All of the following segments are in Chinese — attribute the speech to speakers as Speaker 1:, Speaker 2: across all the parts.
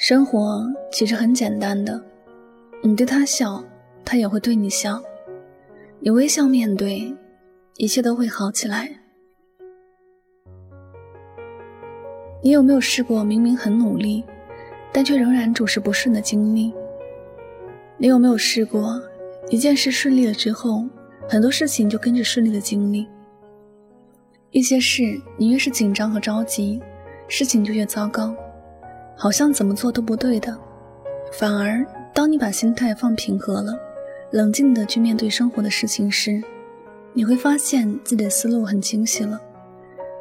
Speaker 1: 生活其实很简单的，你对他笑，他也会对你笑；你微笑面对，一切都会好起来。你有没有试过明明很努力，但却仍然诸事不顺的经历？你有没有试过一件事顺利了之后，很多事情就跟着顺利的经历？一些事你越是紧张和着急，事情就越糟糕。好像怎么做都不对的，反而当你把心态放平和了，冷静的去面对生活的事情时，你会发现自己的思路很清晰了，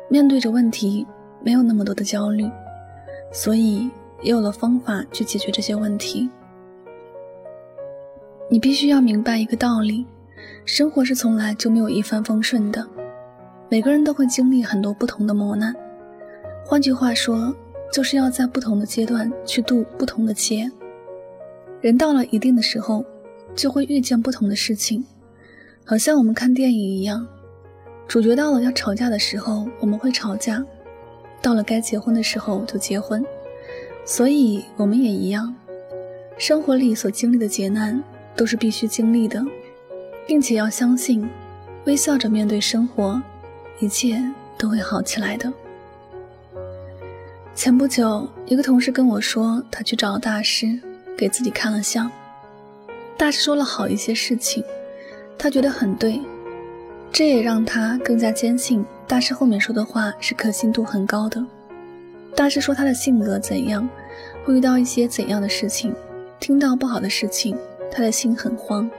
Speaker 1: 面对着问题没有那么多的焦虑，所以也有了方法去解决这些问题。你必须要明白一个道理：生活是从来就没有一帆风顺的，每个人都会经历很多不同的磨难。换句话说。就是要在不同的阶段去渡不同的劫。人到了一定的时候，就会遇见不同的事情，好像我们看电影一样，主角到了要吵架的时候，我们会吵架；到了该结婚的时候就结婚。所以我们也一样，生活里所经历的劫难都是必须经历的，并且要相信，微笑着面对生活，一切都会好起来的。前不久，一个同事跟我说，他去找大师给自己看了相，大师说了好一些事情，他觉得很对，这也让他更加坚信大师后面说的话是可信度很高的。大师说他的性格怎样，会遇到一些怎样的事情，听到不好的事情，他的心很慌，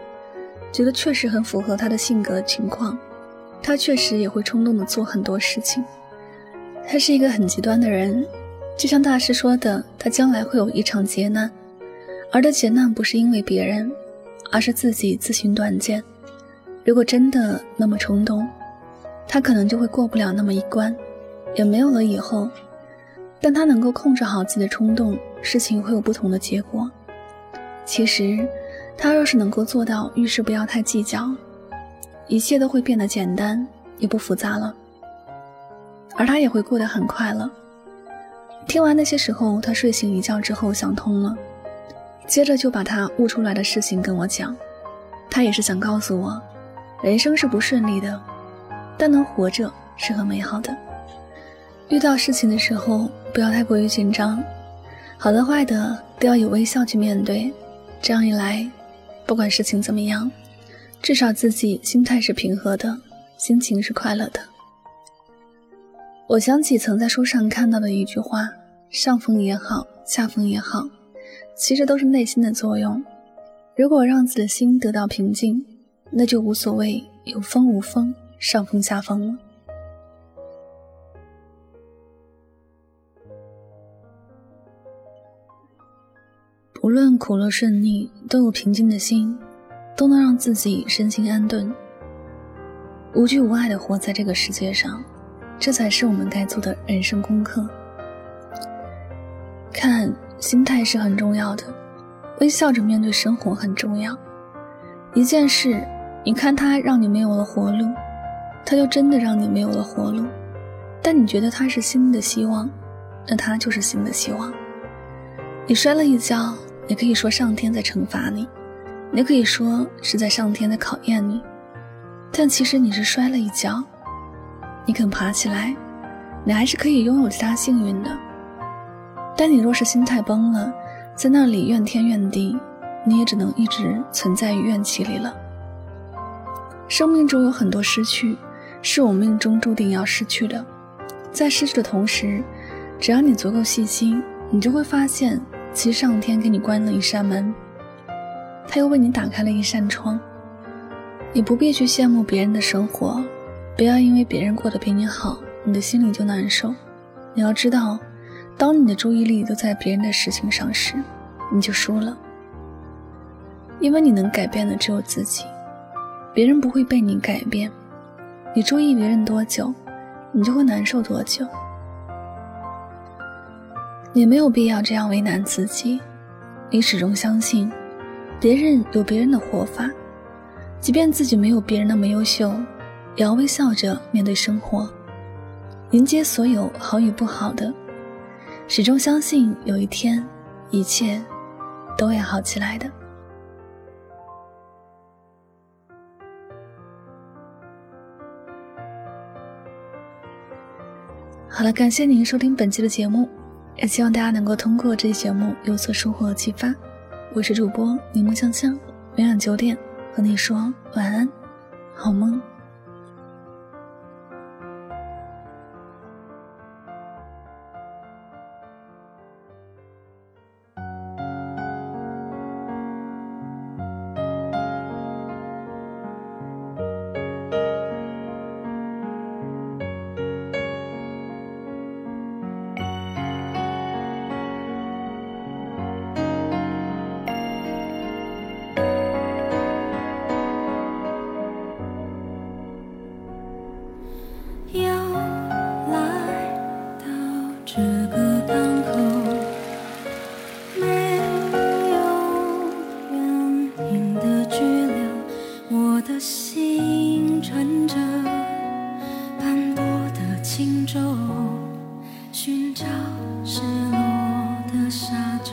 Speaker 1: 觉得确实很符合他的性格情况，他确实也会冲动的做很多事情，他是一个很极端的人。就像大师说的，他将来会有一场劫难，而这劫难不是因为别人，而是自己自寻短见。如果真的那么冲动，他可能就会过不了那么一关，也没有了以后。但他能够控制好自己的冲动，事情会有不同的结果。其实，他若是能够做到遇事不要太计较，一切都会变得简单，也不复杂了，而他也会过得很快乐。听完那些时候，他睡醒一觉之后想通了，接着就把他悟出来的事情跟我讲。他也是想告诉我，人生是不顺利的，但能活着是很美好的。遇到事情的时候不要太过于紧张，好的坏的都要以微笑去面对。这样一来，不管事情怎么样，至少自己心态是平和的，心情是快乐的。我想起曾在书上看到的一句话：上风也好，下风也好，其实都是内心的作用。如果让自己的心得到平静，那就无所谓有风无风，上风下风了。不论苦乐顺逆，都有平静的心，都能让自己身心安顿，无惧无碍的活在这个世界上。这才是我们该做的人生功课。看，心态是很重要的，微笑着面对生活很重要。一件事，你看它让你没有了活路，它就真的让你没有了活路。但你觉得它是新的希望，那它就是新的希望。你摔了一跤，你可以说上天在惩罚你，你可以说是在上天在考验你，但其实你是摔了一跤。你肯爬起来，你还是可以拥有其他幸运的。但你若是心态崩了，在那里怨天怨地，你也只能一直存在于怨气里了。生命中有很多失去，是我命中注定要失去的。在失去的同时，只要你足够细心，你就会发现，其实上天给你关了一扇门，他又为你打开了一扇窗。你不必去羡慕别人的生活。不要因为别人过得比你好，你的心里就难受。你要知道，当你的注意力都在别人的事情上时，你就输了。因为你能改变的只有自己，别人不会被你改变。你注意别人多久，你就会难受多久。你没有必要这样为难自己。你始终相信，别人有别人的活法，即便自己没有别人那么优秀。也要微笑着面对生活，迎接所有好与不好的，始终相信有一天一切都会好起来的。好了，感谢您收听本期的节目，也希望大家能够通过这期节目有所收获和启发。我是主播柠檬香香，每晚九点和你说晚安，好梦。心中寻找失落的沙洲。